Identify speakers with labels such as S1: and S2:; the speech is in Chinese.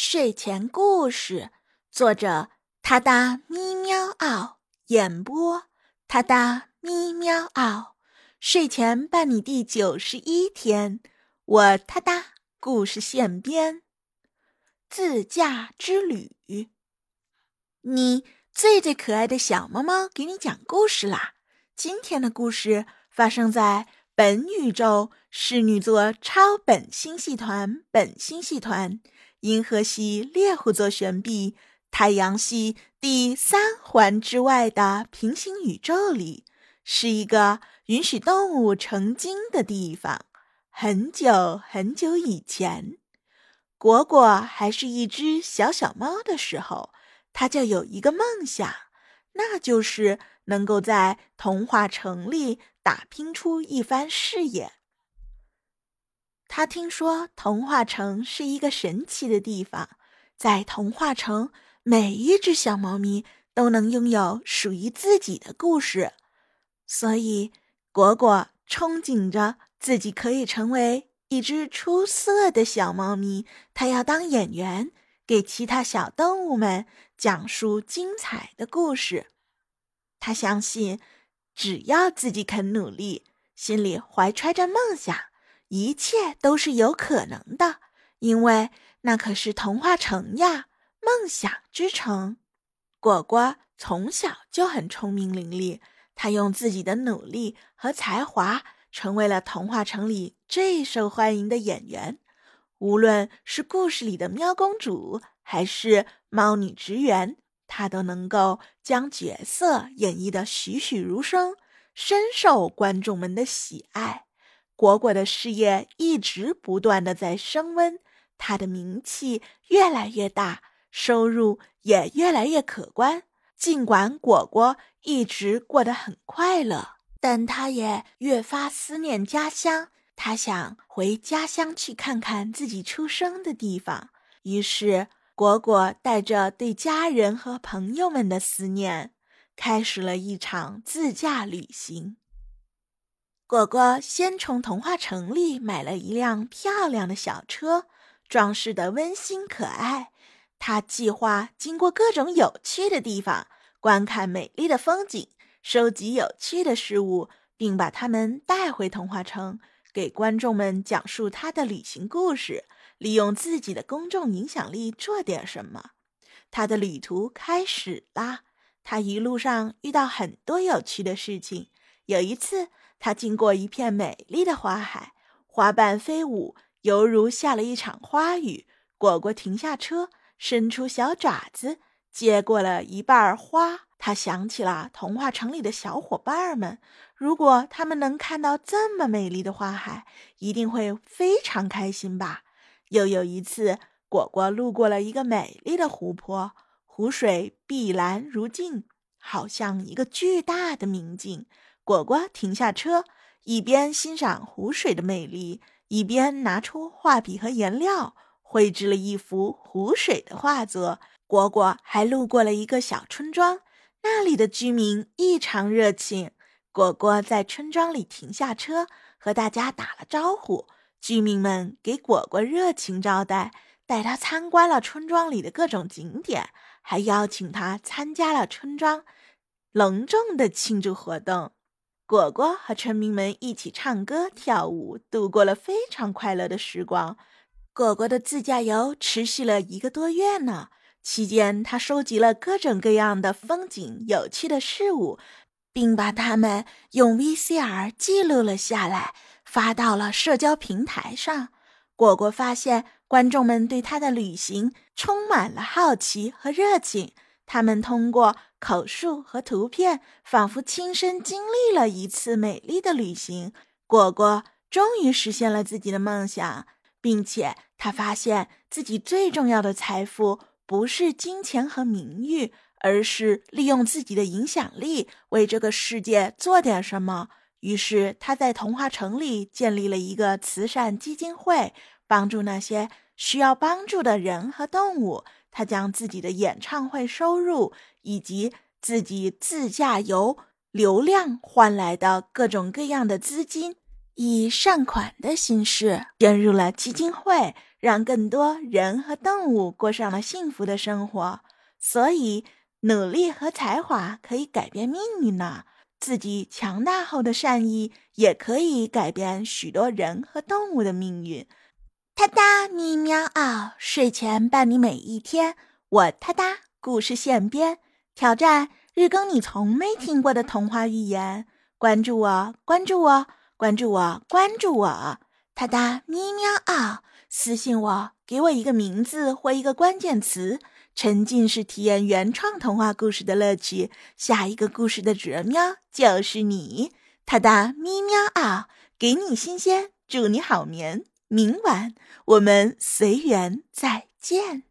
S1: 睡前故事，作者：他哒咪喵嗷，演播：他哒咪喵嗷。睡前伴你第九十一天，我他哒故事现编。自驾之旅，你最最可爱的小猫猫给你讲故事啦！今天的故事发生在本宇宙侍女座超本星系团本星系团。银河系猎户座旋臂，太阳系第三环之外的平行宇宙里，是一个允许动物成精的地方。很久很久以前，果果还是一只小小猫的时候，它就有一个梦想，那就是能够在童话城里打拼出一番事业。他听说童话城是一个神奇的地方，在童话城，每一只小猫咪都能拥有属于自己的故事，所以果果憧憬着自己可以成为一只出色的小猫咪。他要当演员，给其他小动物们讲述精彩的故事。他相信，只要自己肯努力，心里怀揣着梦想。一切都是有可能的，因为那可是童话城呀，梦想之城。果果从小就很聪明伶俐，他用自己的努力和才华，成为了童话城里最受欢迎的演员。无论是故事里的喵公主，还是猫女职员，他都能够将角色演绎的栩栩如生，深受观众们的喜爱。果果的事业一直不断的在升温，他的名气越来越大，收入也越来越可观。尽管果果一直过得很快乐，但他也越发思念家乡。他想回家乡去看看自己出生的地方。于是，果果带着对家人和朋友们的思念，开始了一场自驾旅行。果果先从童话城里买了一辆漂亮的小车，装饰的温馨可爱。他计划经过各种有趣的地方，观看美丽的风景，收集有趣的事物，并把它们带回童话城，给观众们讲述他的旅行故事，利用自己的公众影响力做点什么。他的旅途开始啦！他一路上遇到很多有趣的事情。有一次，他经过一片美丽的花海，花瓣飞舞，犹如下了一场花雨。果果停下车，伸出小爪子接过了一瓣花。他想起了童话城里的小伙伴们，如果他们能看到这么美丽的花海，一定会非常开心吧。又有一次，果果路过了一个美丽的湖泊，湖水碧蓝如镜，好像一个巨大的明镜。果果停下车，一边欣赏湖水的美丽，一边拿出画笔和颜料，绘制了一幅湖水的画作。果果还路过了一个小村庄，那里的居民异常热情。果果在村庄里停下车，和大家打了招呼。居民们给果果热情招待，带他参观了村庄里的各种景点，还邀请他参加了村庄隆重的庆祝活动。果果和村民们一起唱歌跳舞，度过了非常快乐的时光。果果的自驾游持续了一个多月呢，期间他收集了各种各样的风景、有趣的事物，并把它们用 VCR 记录了下来，发到了社交平台上。果果发现，观众们对他的旅行充满了好奇和热情。他们通过口述和图片，仿佛亲身经历了一次美丽的旅行。果果终于实现了自己的梦想，并且他发现自己最重要的财富不是金钱和名誉，而是利用自己的影响力为这个世界做点什么。于是他在童话城里建立了一个慈善基金会，帮助那些需要帮助的人和动物。他将自己的演唱会收入以及自己自驾游流量换来的各种各样的资金，以善款的形式捐入了基金会，让更多人和动物过上了幸福的生活。所以，努力和才华可以改变命运呢。自己强大后的善意也可以改变许多人和动物的命运。哒哒咪喵睡前伴你每一天。我哒哒，故事现编，挑战日更你从没听过的童话寓言。关注我，关注我，关注我，关注我。哒哒咪喵嗷，私信我，给我一个名字或一个关键词。沉浸式体验原创童话故事的乐趣，下一个故事的主人喵就是你，他哒咪喵啊，给你新鲜，祝你好眠，明晚我们随缘再见。